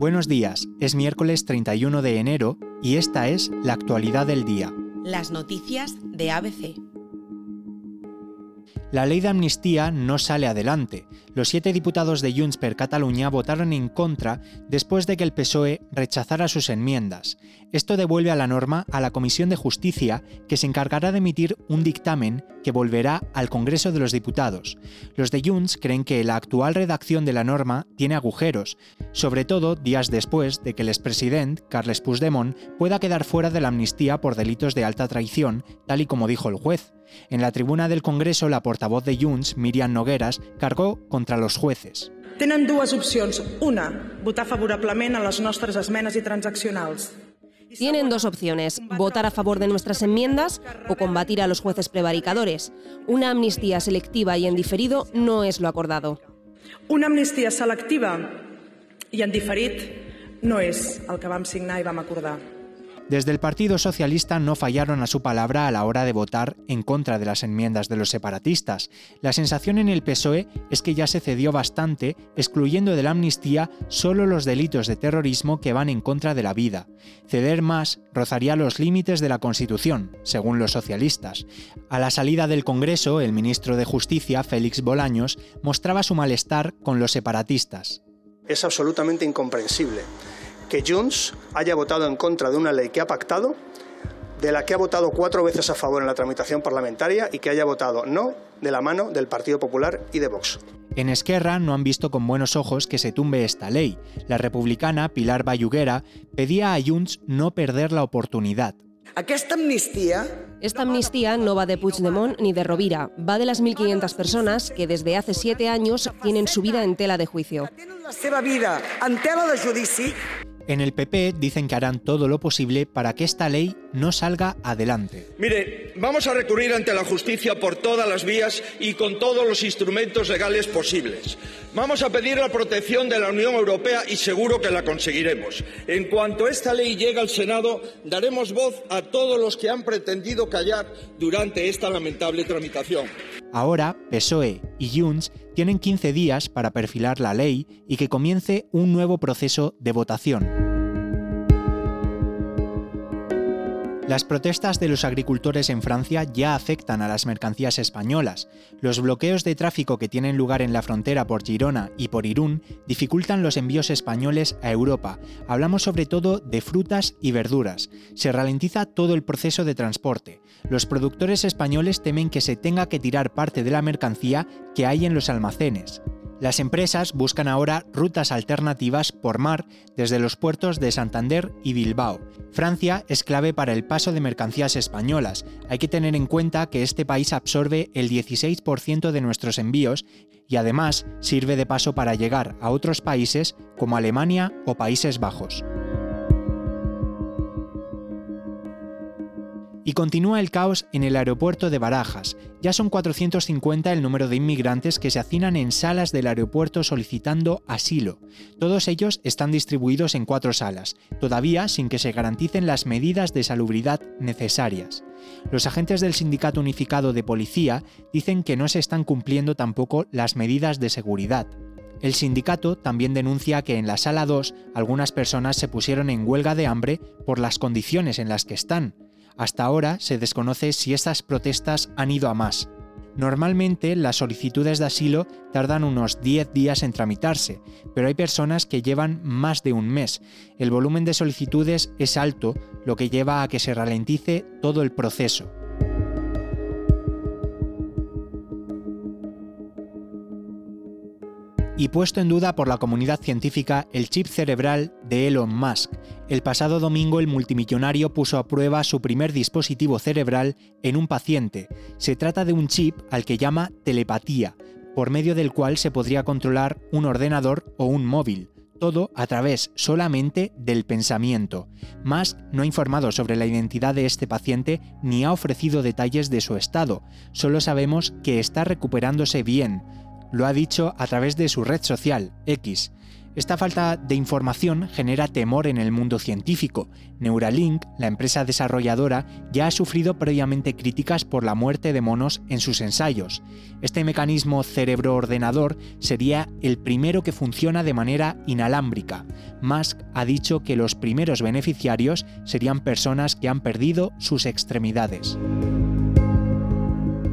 Buenos días, es miércoles 31 de enero y esta es la actualidad del día. Las noticias de ABC. La ley de amnistía no sale adelante. Los siete diputados de Junts per Catalunya votaron en contra después de que el PSOE rechazara sus enmiendas. Esto devuelve a la norma a la Comisión de Justicia, que se encargará de emitir un dictamen que volverá al Congreso de los Diputados. Los de Junts creen que la actual redacción de la norma tiene agujeros, sobre todo días después de que el expresidente, Carles Puigdemont, pueda quedar fuera de la amnistía por delitos de alta traición, tal y como dijo el juez. En la tribuna del Congreso, la portavoz de Junts, Miriam Nogueras, cargó contra los jueces. Tenen dues opcions. Una, votar favorablement a les nostres esmenes i transaccionals. Tienen dos opciones, votar a favor de nuestras enmiendas o combatir a los jueces prevaricadores. Una amnistía selectiva y en diferido no es lo acordado. Una amnistia selectiva i en diferit no és el que vam signar i vam acordar. Desde el Partido Socialista no fallaron a su palabra a la hora de votar en contra de las enmiendas de los separatistas. La sensación en el PSOE es que ya se cedió bastante, excluyendo de la amnistía solo los delitos de terrorismo que van en contra de la vida. Ceder más rozaría los límites de la Constitución, según los socialistas. A la salida del Congreso, el ministro de Justicia, Félix Bolaños, mostraba su malestar con los separatistas. Es absolutamente incomprensible que Junts haya votado en contra de una ley que ha pactado, de la que ha votado cuatro veces a favor en la tramitación parlamentaria y que haya votado no de la mano del Partido Popular y de Vox. En Esquerra no han visto con buenos ojos que se tumbe esta ley. La republicana Pilar Bayuguera pedía a Junts no perder la oportunidad. Aquesta amnistia Esta amnistía no va de Puigdemont ni de Rovira, va de las 1.500 personas que desde hace siete años tienen su vida en tela de juicio. En el PP dicen que harán todo lo posible para que esta ley no salga adelante. Mire, vamos a recurrir ante la justicia por todas las vías y con todos los instrumentos legales posibles. Vamos a pedir la protección de la Unión Europea y seguro que la conseguiremos. En cuanto esta ley llegue al Senado, daremos voz a todos los que han pretendido callar durante esta lamentable tramitación. Ahora, PSOE y Junts tienen 15 días para perfilar la ley y que comience un nuevo proceso de votación. Las protestas de los agricultores en Francia ya afectan a las mercancías españolas. Los bloqueos de tráfico que tienen lugar en la frontera por Girona y por Irún dificultan los envíos españoles a Europa. Hablamos sobre todo de frutas y verduras. Se ralentiza todo el proceso de transporte. Los productores españoles temen que se tenga que tirar parte de la mercancía que hay en los almacenes. Las empresas buscan ahora rutas alternativas por mar desde los puertos de Santander y Bilbao. Francia es clave para el paso de mercancías españolas. Hay que tener en cuenta que este país absorbe el 16% de nuestros envíos y además sirve de paso para llegar a otros países como Alemania o Países Bajos. Y continúa el caos en el aeropuerto de Barajas. Ya son 450 el número de inmigrantes que se hacinan en salas del aeropuerto solicitando asilo. Todos ellos están distribuidos en cuatro salas, todavía sin que se garanticen las medidas de salubridad necesarias. Los agentes del Sindicato Unificado de Policía dicen que no se están cumpliendo tampoco las medidas de seguridad. El sindicato también denuncia que en la sala 2 algunas personas se pusieron en huelga de hambre por las condiciones en las que están. Hasta ahora se desconoce si estas protestas han ido a más. Normalmente las solicitudes de asilo tardan unos 10 días en tramitarse, pero hay personas que llevan más de un mes. El volumen de solicitudes es alto, lo que lleva a que se ralentice todo el proceso. Y puesto en duda por la comunidad científica el chip cerebral de Elon Musk. El pasado domingo el multimillonario puso a prueba su primer dispositivo cerebral en un paciente. Se trata de un chip al que llama telepatía, por medio del cual se podría controlar un ordenador o un móvil todo a través solamente del pensamiento. Musk no ha informado sobre la identidad de este paciente ni ha ofrecido detalles de su estado, solo sabemos que está recuperándose bien. Lo ha dicho a través de su red social, X. Esta falta de información genera temor en el mundo científico. Neuralink, la empresa desarrolladora, ya ha sufrido previamente críticas por la muerte de monos en sus ensayos. Este mecanismo cerebro-ordenador sería el primero que funciona de manera inalámbrica. Musk ha dicho que los primeros beneficiarios serían personas que han perdido sus extremidades.